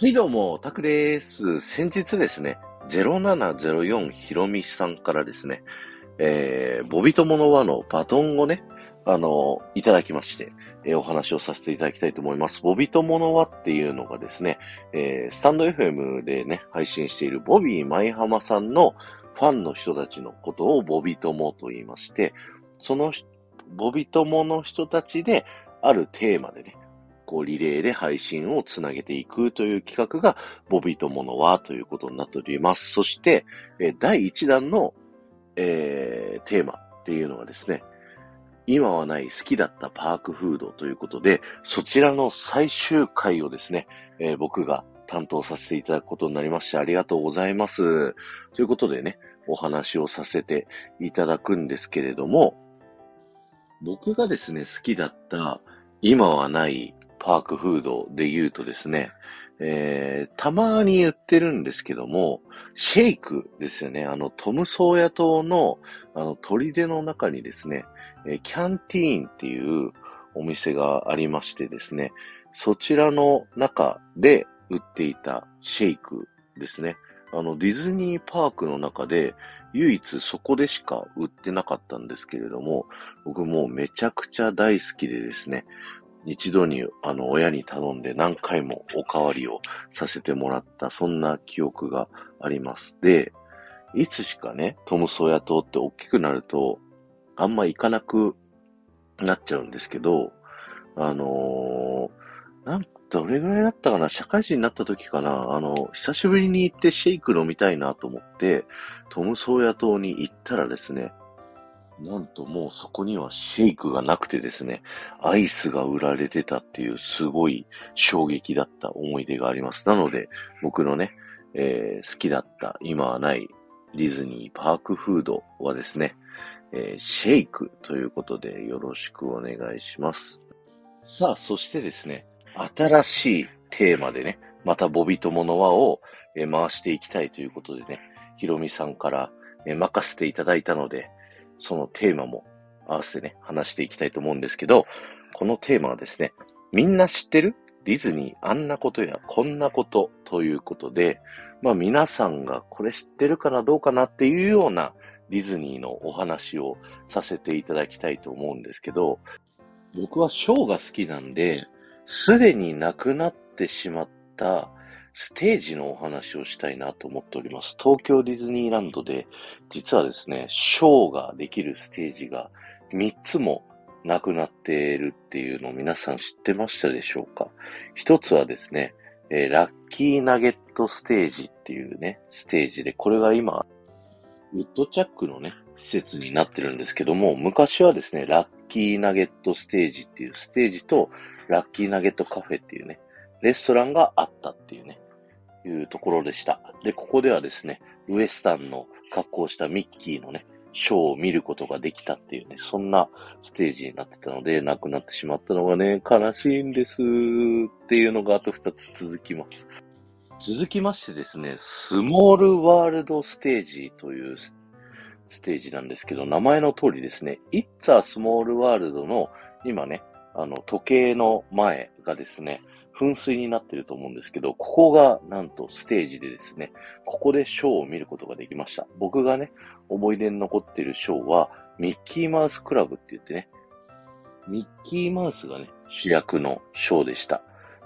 はい、どうも、タクです。先日ですね、0704ひろみさんからですね、えー、ボビトモノワのバトンをね、あの、いただきまして、えー、お話をさせていただきたいと思います。ボビトモノワっていうのがですね、えー、スタンド FM でね、配信しているボビー舞浜さんのファンの人たちのことをボビトモと言いまして、そのボビトモの人たちで、あるテーマでね、こうリレーで配信をつなげていくという企画が、ボビーとものはということになっております。そして、え第1弾の、えー、テーマっていうのはですね、今はない好きだったパークフードということで、そちらの最終回をですね、えー、僕が担当させていただくことになりましてありがとうございます。ということでね、お話をさせていただくんですけれども、僕がですね、好きだった今はないパークフードで言うとですね、えー、たまに言ってるんですけども、シェイクですよね。あの、トムソーヤ島の、あの、砦の中にですね、えー、キャンティーンっていうお店がありましてですね、そちらの中で売っていたシェイクですね。あの、ディズニーパークの中で唯一そこでしか売ってなかったんですけれども、僕もうめちゃくちゃ大好きでですね、一度にあの親に頼んで何回もおかわりをさせてもらった、そんな記憶があります。で、いつしかね、トムソーヤ島って大きくなると、あんま行かなくなっちゃうんですけど、あのー、なん、どれぐらいだったかな？社会人になった時かな？あの、久しぶりに行ってシェイク飲みたいなと思って、トムソーヤ島に行ったらですね、なんともうそこにはシェイクがなくてですね、アイスが売られてたっていうすごい衝撃だった思い出があります。なので、僕のね、えー、好きだった今はないディズニーパークフードはですね、えー、シェイクということでよろしくお願いします。さあ、そしてですね、新しいテーマでね、またボビとモノワを、回していきたいということでね、ヒロミさんから、任せていただいたので、そのテーマも合わせてね、話していきたいと思うんですけど、このテーマはですね、みんな知ってる？ディズニーあんなことやこんなことということで、まあ皆さんがこれ知ってるかなどうかなっていうようなディズニーのお話をさせていただきたいと思うんですけど、僕はショーが好きなんで、すでに亡くなってしまったステージのお話をしたいなと思っております。東京ディズニーランドで、実はですね、ショーができるステージが3つもなくなっているっていうのを皆さん知ってましたでしょうか？一つはですね、えー、ラッキーナゲットステージっていうね、ステージで、これが今、ウッドチャックのね、施設になってるんですけども、昔はですね、ラッキーナゲットステージっていうステージと、ラッキーナゲットカフェっていうね、レストランがあったっていうね、いうところでした。で、ここではですね、ウエスタンの格好したミッキーのね、ショーを見ることができたっていうね、そんなステージになってたので、亡くなってしまったのがね、悲しいんですっていうのがあと2つ続きます。続きましてですね、スモールワールドステージというステージなんですけど、名前の通りですね、It's a Small World の今ね、あの、時計の前がですね、噴水になってると思うんですけど、ここがなんとステージでですね、ここでショーを見ることができました。僕がね、思い出に残ってるショーは、ミッキーマウスクラブって言ってね、ミッキーマウスがね、主役のショーでした。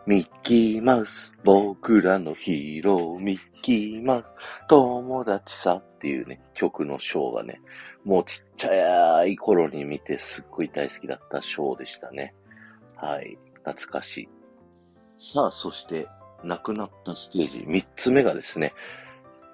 ミッキーマウス、僕らのヒーロー、ミッキーマウス、友達さっていうね、曲のショーがね、もうちっちゃい頃に見てすっごい大好きだったショーでしたね。はい。懐かしい。さあ、そして、亡くなったステージ、三つ目がですね、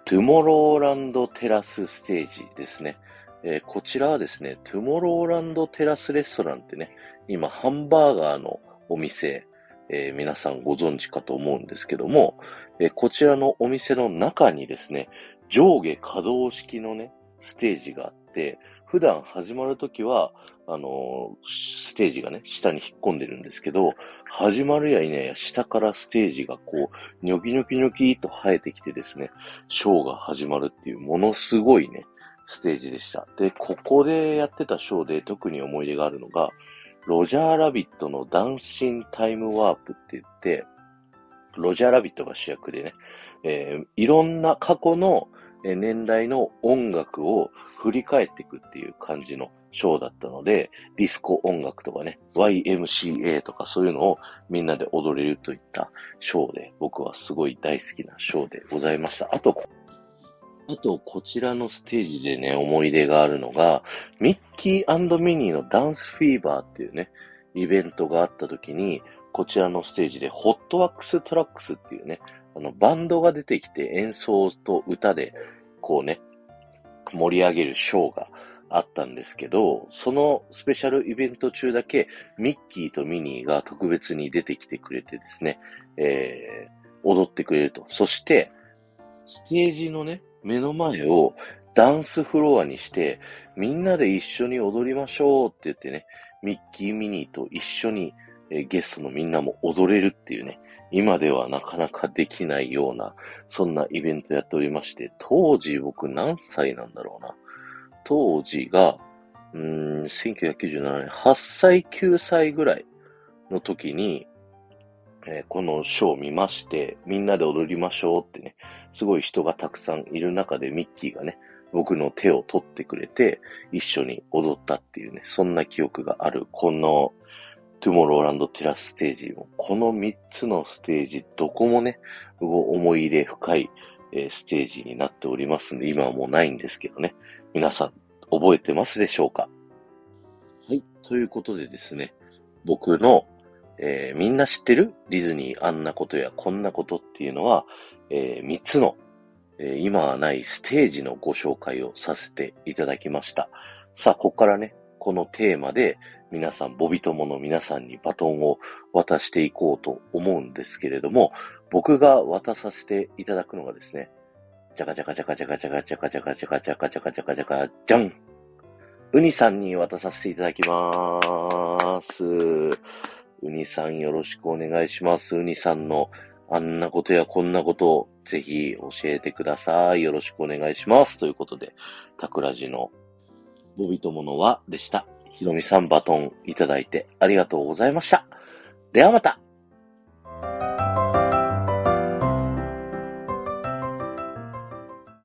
トゥモローランドテラスステージですね。えー、こちらはですね、トゥモローランドテラスレストランってね、今、ハンバーガーのお店、えー、皆さんご存知かと思うんですけども、えー、こちらのお店の中にですね、上下可動式のね、ステージがあって、普段始まるときは、あのステージがね、下に引っ込んでるんですけど、始まるやいなや下からステージがこう、ニョキニョキニョキと生えてきてですね、ショーが始まるっていうものすごいね、ステージでした。で、ここでやってたショーで特に思い出があるのが、ロジャーラビットのダンシンタイムワープって言って、ロジャーラビットが主役でね、えー、いろんな過去の年代の音楽を振り返っていくっていう感じのショーだったので、ディスコ音楽とかね、YMCA とかそういうのをみんなで踊れるといったショーで、僕はすごい大好きなショーでございました。あと、あと、こちらのステージでね、思い出があるのが、ミッキーミニーのダンスフィーバーっていうね、イベントがあった時に、こちらのステージでホットワックストラックスっていうね、あの、バンドが出てきて演奏と歌で、こうね、盛り上げるショーがあったんですけど、そのスペシャルイベント中だけ、ミッキーとミニーが特別に出てきてくれてですね、えー、踊ってくれると。そして、ステージのね、目の前をダンスフロアにして、みんなで一緒に踊りましょうって言ってね、ミッキー・ミニーと一緒に、えゲストのみんなも踊れるっていうね、今ではなかなかできないような、そんなイベントやっておりまして、当時僕何歳なんだろうな。当時が、うーん、1997年、8歳、9歳ぐらいの時に、えー、このショーを見まして、みんなで踊りましょうってね、すごい人がたくさんいる中でミッキーがね、僕の手を取ってくれて、一緒に踊ったっていうね、そんな記憶がある、この、トゥモローランドテラスステージ、この3つのステージ、どこもね、思い入れ深い、え、ステージになっておりますんで、今はもうないんですけどね、皆さん覚えてますでしょうか？はい、ということでですね、僕のえー、みんな知ってる？ディズニーあんなことやこんなことっていうのは、えー、3つの、えー、今はないステージのご紹介をさせていただきました。さあ、ここからね、このテーマで皆さん、ボビ友の皆さんにバトンを渡していこうと思うんですけれども、僕が渡させていただくのがですね、じゃかじゃかじゃかじゃかじゃかじゃかじゃかじゃかじゃかじゃかじゃかじゃかじゃんウニさんに渡させていただきまーす。うにさんよろしくお願いします。うにさんのあんなことやこんなことをぜひ教えてください。よろしくお願いします。ということで、タクラジのボビ友のはでした。ひろみさんバトンいただいてありがとうございました。ではまた